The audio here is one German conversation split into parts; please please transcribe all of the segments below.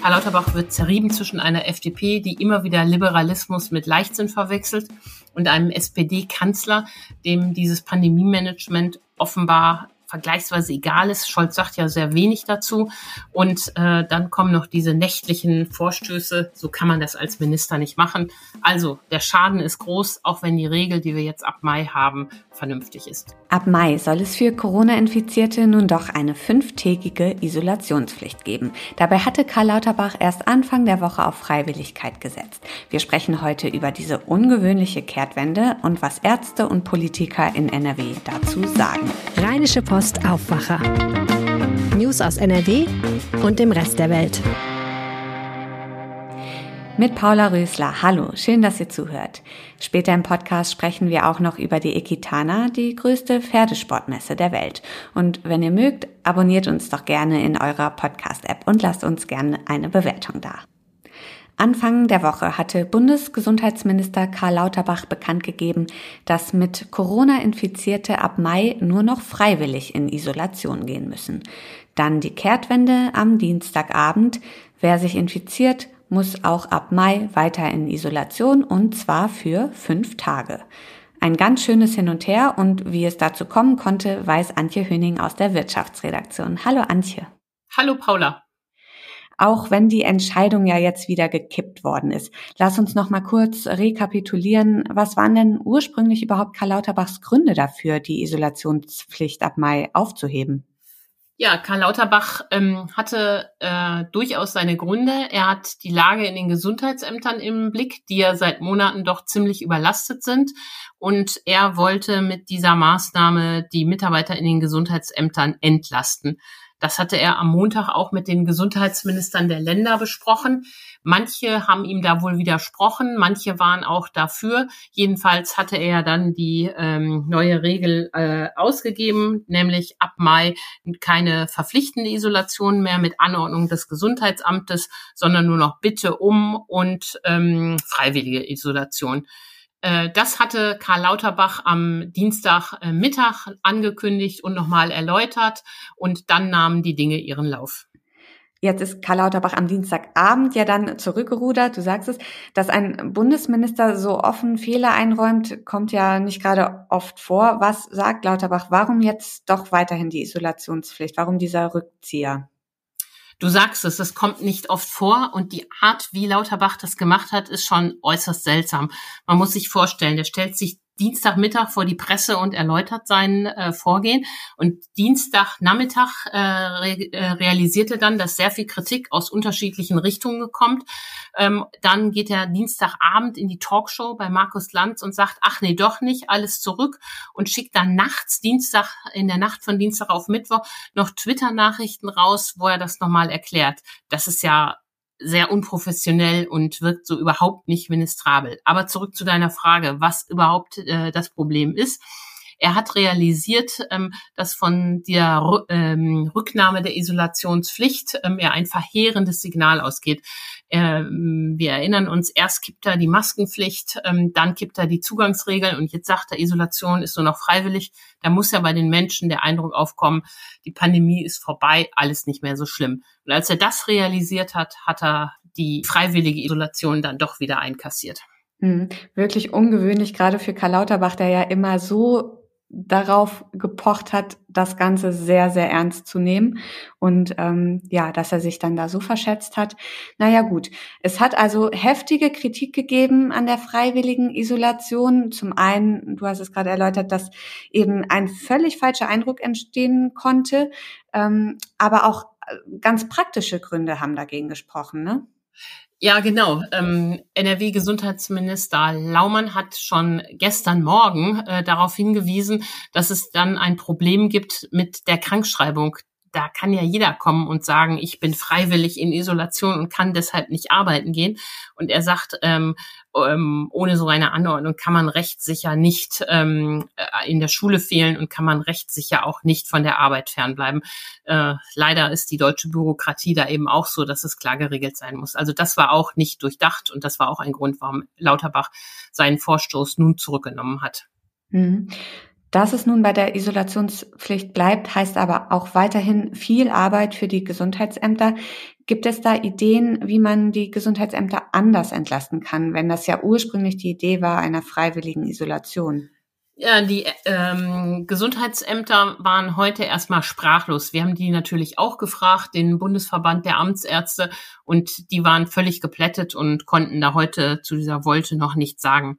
Karl Lauterbach wird zerrieben zwischen einer FDP, die immer wieder Liberalismus mit Leichtsinn verwechselt, und einem SPD-Kanzler, dem dieses Pandemie-Management offenbar vergleichsweise egal ist. Scholz sagt ja sehr wenig dazu. Und äh, dann kommen noch diese nächtlichen Vorstöße. So kann man das als Minister nicht machen. Also der Schaden ist groß, auch wenn die Regel, die wir jetzt ab Mai haben, vernünftig ist. Ab Mai soll es für Corona-Infizierte nun doch eine fünftägige Isolationspflicht geben. Dabei hatte Karl Lauterbach erst Anfang der Woche auf Freiwilligkeit gesetzt. Wir sprechen heute über diese ungewöhnliche Kehrtwende und was Ärzte und Politiker in NRW dazu sagen. Rheinische Post Aufwacher. News aus NRW und dem Rest der Welt. Mit Paula Rösler. Hallo, schön, dass ihr zuhört. Später im Podcast sprechen wir auch noch über die Equitana, die größte Pferdesportmesse der Welt. Und wenn ihr mögt, abonniert uns doch gerne in eurer Podcast-App und lasst uns gerne eine Bewertung da. Anfang der Woche hatte Bundesgesundheitsminister Karl Lauterbach bekannt gegeben, dass mit Corona Infizierte ab Mai nur noch freiwillig in Isolation gehen müssen. Dann die Kehrtwende am Dienstagabend. Wer sich infiziert, muss auch ab Mai weiter in Isolation und zwar für fünf Tage. Ein ganz schönes Hin und Her und wie es dazu kommen konnte, weiß Antje Höning aus der Wirtschaftsredaktion. Hallo Antje. Hallo Paula auch wenn die Entscheidung ja jetzt wieder gekippt worden ist. Lass uns noch mal kurz rekapitulieren. Was waren denn ursprünglich überhaupt Karl Lauterbachs Gründe dafür, die Isolationspflicht ab Mai aufzuheben? Ja, Karl Lauterbach ähm, hatte äh, durchaus seine Gründe. Er hat die Lage in den Gesundheitsämtern im Blick, die ja seit Monaten doch ziemlich überlastet sind. Und er wollte mit dieser Maßnahme die Mitarbeiter in den Gesundheitsämtern entlasten. Das hatte er am Montag auch mit den Gesundheitsministern der Länder besprochen. Manche haben ihm da wohl widersprochen, manche waren auch dafür. Jedenfalls hatte er dann die ähm, neue Regel äh, ausgegeben, nämlich ab Mai keine verpflichtende Isolation mehr mit Anordnung des Gesundheitsamtes, sondern nur noch Bitte um und ähm, freiwillige Isolation. Äh, das hatte Karl Lauterbach am Dienstagmittag äh, angekündigt und nochmal erläutert und dann nahmen die Dinge ihren Lauf. Jetzt ist Karl Lauterbach am Dienstagabend ja dann zurückgerudert. Du sagst es, dass ein Bundesminister so offen Fehler einräumt, kommt ja nicht gerade oft vor. Was sagt Lauterbach? Warum jetzt doch weiterhin die Isolationspflicht? Warum dieser Rückzieher? Du sagst es, es kommt nicht oft vor und die Art, wie Lauterbach das gemacht hat, ist schon äußerst seltsam. Man muss sich vorstellen, der stellt sich Dienstagmittag vor die Presse und erläutert sein äh, Vorgehen. Und Dienstagnachmittag äh, re äh, realisierte dann, dass sehr viel Kritik aus unterschiedlichen Richtungen kommt. Ähm, dann geht er Dienstagabend in die Talkshow bei Markus Lanz und sagt, ach nee, doch nicht, alles zurück und schickt dann nachts, Dienstag, in der Nacht von Dienstag auf Mittwoch noch Twitter-Nachrichten raus, wo er das nochmal erklärt. Das ist ja sehr unprofessionell und wirkt so überhaupt nicht ministrabel. Aber zurück zu deiner Frage, was überhaupt äh, das Problem ist. Er hat realisiert, ähm, dass von der ähm, Rücknahme der Isolationspflicht ähm, ja ein verheerendes Signal ausgeht. Ähm, wir erinnern uns, erst kippt er die Maskenpflicht, ähm, dann kippt er die Zugangsregeln und jetzt sagt er, Isolation ist nur noch freiwillig. Da muss ja bei den Menschen der Eindruck aufkommen, die Pandemie ist vorbei, alles nicht mehr so schlimm. Und als er das realisiert hat, hat er die freiwillige Isolation dann doch wieder einkassiert. Hm, wirklich ungewöhnlich, gerade für Karl Lauterbach, der ja immer so darauf gepocht hat, das Ganze sehr, sehr ernst zu nehmen und ähm, ja, dass er sich dann da so verschätzt hat. Naja gut, es hat also heftige Kritik gegeben an der freiwilligen Isolation. Zum einen, du hast es gerade erläutert, dass eben ein völlig falscher Eindruck entstehen konnte, ähm, aber auch äh, ganz praktische Gründe haben dagegen gesprochen, ne? Ja, genau. Ähm, NRW-Gesundheitsminister Laumann hat schon gestern Morgen äh, darauf hingewiesen, dass es dann ein Problem gibt mit der Krankschreibung da kann ja jeder kommen und sagen, ich bin freiwillig in Isolation und kann deshalb nicht arbeiten gehen. Und er sagt, ähm, ähm, ohne so eine Anordnung kann man rechtssicher nicht ähm, äh, in der Schule fehlen und kann man rechtssicher auch nicht von der Arbeit fernbleiben. Äh, leider ist die deutsche Bürokratie da eben auch so, dass es klar geregelt sein muss. Also das war auch nicht durchdacht und das war auch ein Grund, warum Lauterbach seinen Vorstoß nun zurückgenommen hat. Mhm. Dass es nun bei der Isolationspflicht bleibt, heißt aber auch weiterhin viel Arbeit für die Gesundheitsämter. Gibt es da Ideen, wie man die Gesundheitsämter anders entlasten kann, wenn das ja ursprünglich die Idee war einer freiwilligen Isolation? Ja, die ähm, Gesundheitsämter waren heute erstmal sprachlos. Wir haben die natürlich auch gefragt, den Bundesverband der Amtsärzte, und die waren völlig geplättet und konnten da heute zu dieser Wolte noch nichts sagen.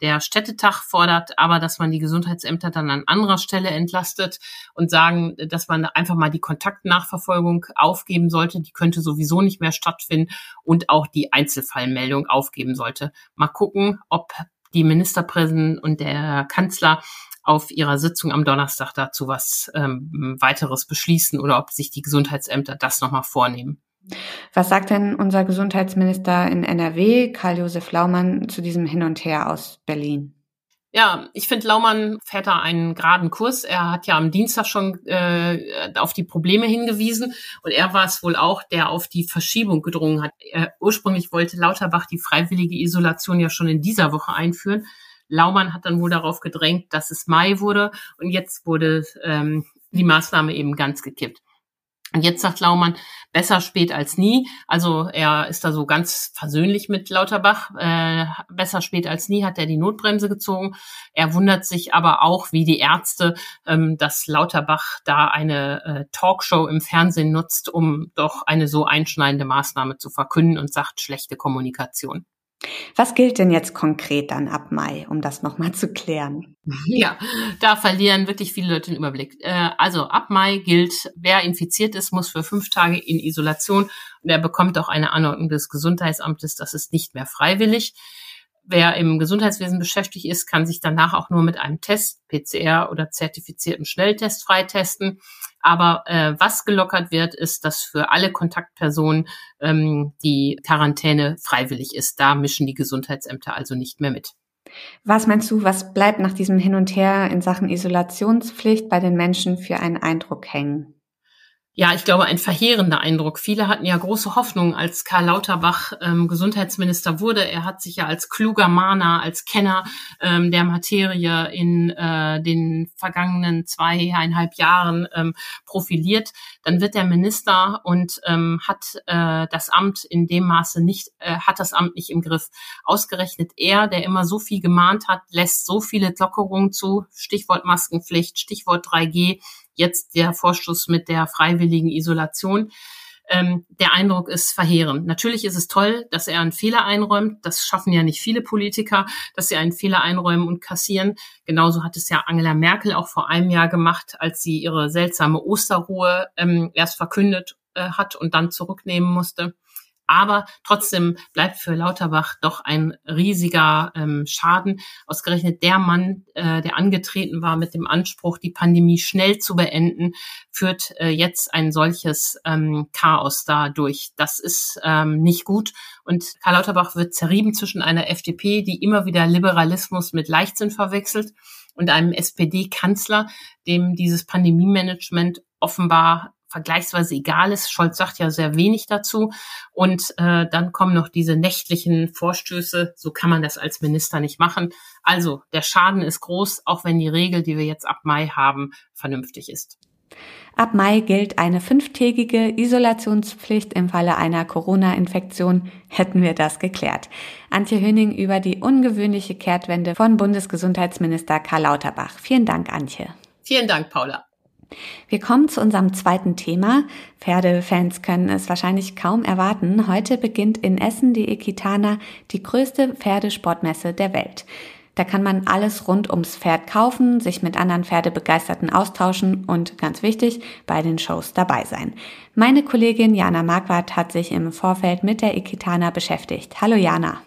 Der Städtetag fordert aber, dass man die Gesundheitsämter dann an anderer Stelle entlastet und sagen, dass man einfach mal die Kontaktnachverfolgung aufgeben sollte. Die könnte sowieso nicht mehr stattfinden und auch die Einzelfallmeldung aufgeben sollte. Mal gucken, ob die Ministerpräsidentin und der Kanzler auf ihrer Sitzung am Donnerstag dazu was ähm, weiteres beschließen oder ob sich die Gesundheitsämter das nochmal vornehmen. Was sagt denn unser Gesundheitsminister in NRW, Karl-Josef Laumann, zu diesem Hin und Her aus Berlin? Ja, ich finde, Laumann fährt da einen geraden Kurs. Er hat ja am Dienstag schon äh, auf die Probleme hingewiesen und er war es wohl auch, der auf die Verschiebung gedrungen hat. Er, ursprünglich wollte Lauterbach die freiwillige Isolation ja schon in dieser Woche einführen. Laumann hat dann wohl darauf gedrängt, dass es Mai wurde und jetzt wurde ähm, die Maßnahme eben ganz gekippt. Und jetzt sagt Laumann, besser spät als nie. Also er ist da so ganz versöhnlich mit Lauterbach. Äh, besser spät als nie hat er die Notbremse gezogen. Er wundert sich aber auch, wie die Ärzte, ähm, dass Lauterbach da eine äh, Talkshow im Fernsehen nutzt, um doch eine so einschneidende Maßnahme zu verkünden und sagt schlechte Kommunikation. Was gilt denn jetzt konkret dann ab Mai, um das nochmal zu klären? Ja, da verlieren wirklich viele Leute den Überblick. Äh, also ab Mai gilt, wer infiziert ist, muss für fünf Tage in Isolation und er bekommt auch eine Anordnung des Gesundheitsamtes. Das ist nicht mehr freiwillig. Wer im Gesundheitswesen beschäftigt ist, kann sich danach auch nur mit einem Test, PCR oder zertifizierten Schnelltest freitesten. Aber äh, was gelockert wird, ist, dass für alle Kontaktpersonen ähm, die Quarantäne freiwillig ist. Da mischen die Gesundheitsämter also nicht mehr mit. Was meinst du, was bleibt nach diesem Hin und Her in Sachen Isolationspflicht bei den Menschen für einen Eindruck hängen? Ja, ich glaube, ein verheerender Eindruck. Viele hatten ja große Hoffnung, als Karl Lauterbach ähm, Gesundheitsminister wurde. Er hat sich ja als kluger Mahner, als Kenner ähm, der Materie in äh, den vergangenen zweieinhalb Jahren ähm, profiliert. Dann wird er Minister und ähm, hat äh, das Amt in dem Maße nicht, äh, hat das Amt nicht im Griff. Ausgerechnet er, der immer so viel gemahnt hat, lässt so viele Lockerungen zu. Stichwort Maskenpflicht, Stichwort 3G jetzt der Vorstoß mit der freiwilligen Isolation. Ähm, der Eindruck ist verheerend. Natürlich ist es toll, dass er einen Fehler einräumt. Das schaffen ja nicht viele Politiker, dass sie einen Fehler einräumen und kassieren. Genauso hat es ja Angela Merkel auch vor einem Jahr gemacht, als sie ihre seltsame Osterruhe ähm, erst verkündet äh, hat und dann zurücknehmen musste. Aber trotzdem bleibt für Lauterbach doch ein riesiger ähm, Schaden. Ausgerechnet der Mann, äh, der angetreten war mit dem Anspruch, die Pandemie schnell zu beenden, führt äh, jetzt ein solches ähm, Chaos da durch. Das ist ähm, nicht gut. Und Karl Lauterbach wird zerrieben zwischen einer FDP, die immer wieder Liberalismus mit Leichtsinn verwechselt, und einem SPD-Kanzler, dem dieses Pandemie-Management offenbar vergleichsweise egal ist. Scholz sagt ja sehr wenig dazu. Und äh, dann kommen noch diese nächtlichen Vorstöße. So kann man das als Minister nicht machen. Also der Schaden ist groß, auch wenn die Regel, die wir jetzt ab Mai haben, vernünftig ist. Ab Mai gilt eine fünftägige Isolationspflicht im Falle einer Corona-Infektion. Hätten wir das geklärt. Antje Höning über die ungewöhnliche Kehrtwende von Bundesgesundheitsminister Karl Lauterbach. Vielen Dank, Antje. Vielen Dank, Paula. Wir kommen zu unserem zweiten Thema. Pferdefans können es wahrscheinlich kaum erwarten. Heute beginnt in Essen die Equitana, die größte Pferdesportmesse der Welt. Da kann man alles rund ums Pferd kaufen, sich mit anderen Pferdebegeisterten austauschen und ganz wichtig, bei den Shows dabei sein. Meine Kollegin Jana Marquardt hat sich im Vorfeld mit der Equitana beschäftigt. Hallo Jana.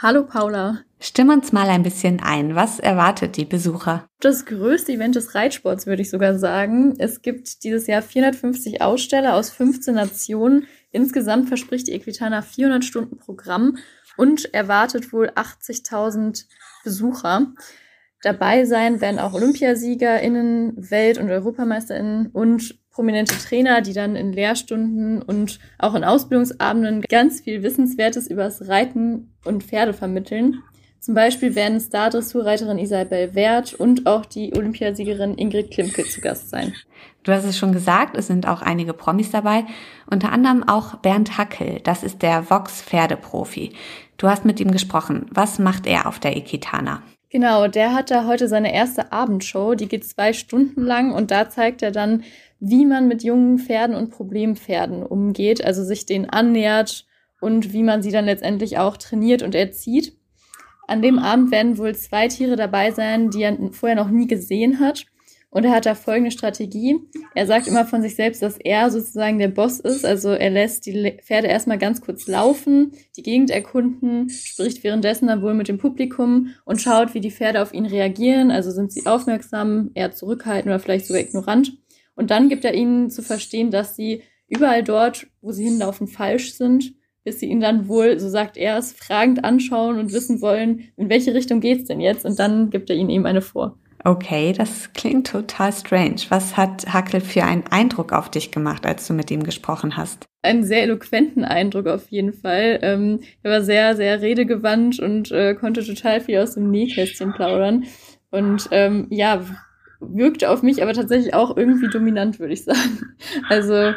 Hallo Paula. Stimm uns mal ein bisschen ein. Was erwartet die Besucher? Das größte Event des Reitsports, würde ich sogar sagen. Es gibt dieses Jahr 450 Aussteller aus 15 Nationen. Insgesamt verspricht die Equitana 400 Stunden Programm und erwartet wohl 80.000 Besucher. Dabei sein werden auch OlympiasiegerInnen, Welt- und EuropameisterInnen und prominente Trainer, die dann in Lehrstunden und auch in Ausbildungsabenden ganz viel Wissenswertes übers Reiten und Pferde vermitteln. Zum Beispiel werden Star-Dressurreiterin Isabel Wert und auch die Olympiasiegerin Ingrid Klimke zu Gast sein. Du hast es schon gesagt, es sind auch einige Promis dabei, unter anderem auch Bernd Hackel, das ist der Vox-Pferdeprofi. Du hast mit ihm gesprochen. Was macht er auf der Ikitana? Genau, der hat da heute seine erste Abendshow, die geht zwei Stunden lang und da zeigt er dann, wie man mit jungen Pferden und Problempferden umgeht, also sich denen annähert und wie man sie dann letztendlich auch trainiert und erzieht. An dem Abend werden wohl zwei Tiere dabei sein, die er vorher noch nie gesehen hat. Und er hat da folgende Strategie. Er sagt immer von sich selbst, dass er sozusagen der Boss ist. Also er lässt die Pferde erstmal ganz kurz laufen, die Gegend erkunden, spricht währenddessen dann wohl mit dem Publikum und schaut, wie die Pferde auf ihn reagieren. Also sind sie aufmerksam, eher zurückhaltend oder vielleicht sogar ignorant. Und dann gibt er ihnen zu verstehen, dass sie überall dort, wo sie hinlaufen, falsch sind, bis sie ihn dann wohl, so sagt er es, fragend anschauen und wissen wollen, in welche Richtung geht's denn jetzt? Und dann gibt er ihnen eben eine vor. Okay, das klingt total strange. Was hat Hackel für einen Eindruck auf dich gemacht, als du mit ihm gesprochen hast? Einen sehr eloquenten Eindruck auf jeden Fall. Ähm, er war sehr, sehr redegewandt und äh, konnte total viel aus dem Nähkästchen plaudern. Und ähm, ja, wirkte auf mich aber tatsächlich auch irgendwie dominant, würde ich sagen. Also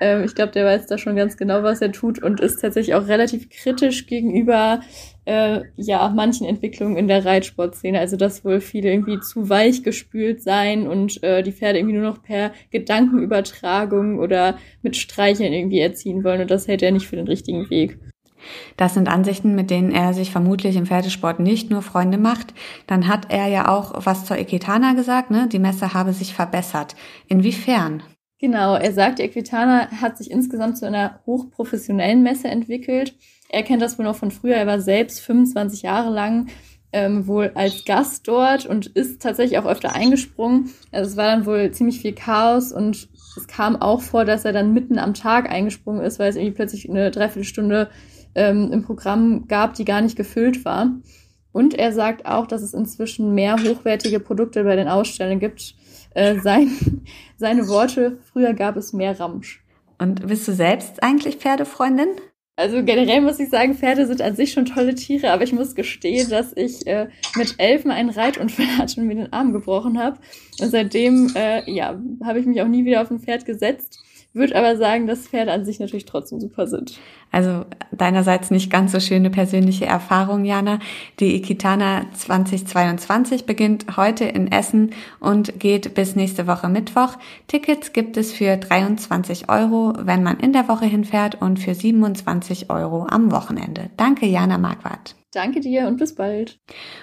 ähm, ich glaube, der weiß da schon ganz genau, was er tut und ist tatsächlich auch relativ kritisch gegenüber äh, ja manchen Entwicklungen in der Reitsportszene. Also dass wohl viele irgendwie zu weich gespült seien und äh, die Pferde irgendwie nur noch per Gedankenübertragung oder mit Streicheln irgendwie erziehen wollen und das hält er nicht für den richtigen Weg. Das sind Ansichten, mit denen er sich vermutlich im Pferdesport nicht nur Freunde macht. Dann hat er ja auch was zur Equitana gesagt, ne? Die Messe habe sich verbessert. Inwiefern? Genau, er sagt, die Equitana hat sich insgesamt zu einer hochprofessionellen Messe entwickelt. Er kennt das wohl noch von früher. Er war selbst 25 Jahre lang ähm, wohl als Gast dort und ist tatsächlich auch öfter eingesprungen. Also es war dann wohl ziemlich viel Chaos und es kam auch vor, dass er dann mitten am Tag eingesprungen ist, weil es irgendwie plötzlich eine Dreiviertelstunde ähm, im Programm gab, die gar nicht gefüllt war. Und er sagt auch, dass es inzwischen mehr hochwertige Produkte bei den Ausstellungen gibt, äh, sein, seine Worte, früher gab es mehr Ramsch. Und bist du selbst eigentlich Pferdefreundin? Also generell muss ich sagen, Pferde sind an sich schon tolle Tiere, aber ich muss gestehen, dass ich äh, mit Elfen einen Reitunfall hatte und mir den Arm gebrochen habe. Und seitdem, äh, ja, habe ich mich auch nie wieder auf ein Pferd gesetzt. Würde aber sagen, dass Pferde an sich natürlich trotzdem super sind. Also deinerseits nicht ganz so schöne persönliche Erfahrung, Jana. Die Ikitana 2022 beginnt heute in Essen und geht bis nächste Woche Mittwoch. Tickets gibt es für 23 Euro, wenn man in der Woche hinfährt und für 27 Euro am Wochenende. Danke, Jana Marquardt. Danke dir und bis bald.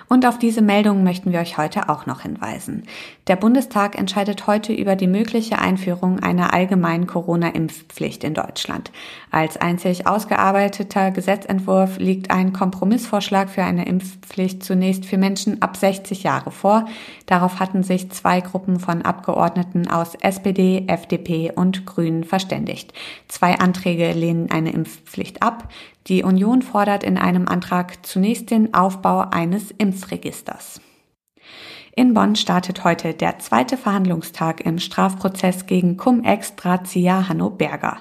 Und auf diese Meldung möchten wir euch heute auch noch hinweisen. Der Bundestag entscheidet heute über die mögliche Einführung einer allgemeinen Corona-Impfpflicht in Deutschland. Als einzig ausgearbeiteter Gesetzentwurf liegt ein Kompromissvorschlag für eine Impfpflicht zunächst für Menschen ab 60 Jahre vor. Darauf hatten sich zwei Gruppen von Abgeordneten aus SPD, FDP und Grünen verständigt. Zwei Anträge lehnen eine Impfpflicht ab. Die Union fordert in einem Antrag zunächst den Aufbau eines Impfregisters. In Bonn startet heute der zweite Verhandlungstag im Strafprozess gegen Cum-Ex-Drahtzieher Hanno Berger.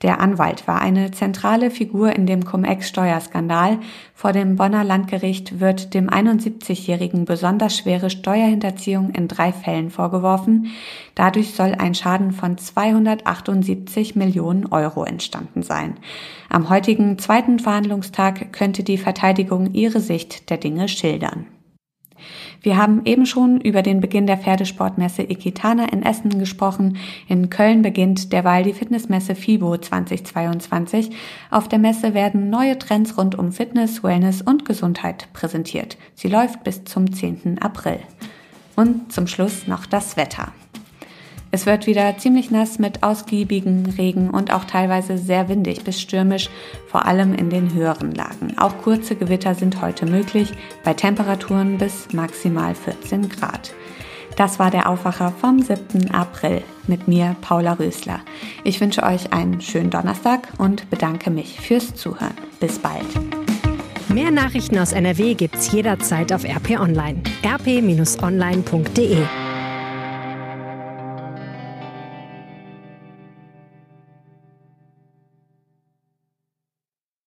Der Anwalt war eine zentrale Figur in dem Cum-Ex-Steuerskandal. Vor dem Bonner Landgericht wird dem 71-Jährigen besonders schwere Steuerhinterziehung in drei Fällen vorgeworfen. Dadurch soll ein Schaden von 278 Millionen Euro entstanden sein. Am heutigen zweiten Verhandlungstag könnte die Verteidigung ihre Sicht der Dinge schildern. Wir haben eben schon über den Beginn der Pferdesportmesse Equitana in Essen gesprochen. In Köln beginnt derweil die Fitnessmesse FIBO 2022. Auf der Messe werden neue Trends rund um Fitness, Wellness und Gesundheit präsentiert. Sie läuft bis zum 10. April. Und zum Schluss noch das Wetter. Es wird wieder ziemlich nass mit ausgiebigen Regen und auch teilweise sehr windig bis stürmisch, vor allem in den höheren Lagen. Auch kurze Gewitter sind heute möglich, bei Temperaturen bis maximal 14 Grad. Das war der Aufwacher vom 7. April mit mir, Paula Rösler. Ich wünsche euch einen schönen Donnerstag und bedanke mich fürs Zuhören. Bis bald. Mehr Nachrichten aus NRW gibt's jederzeit auf RP Online. rp-online.de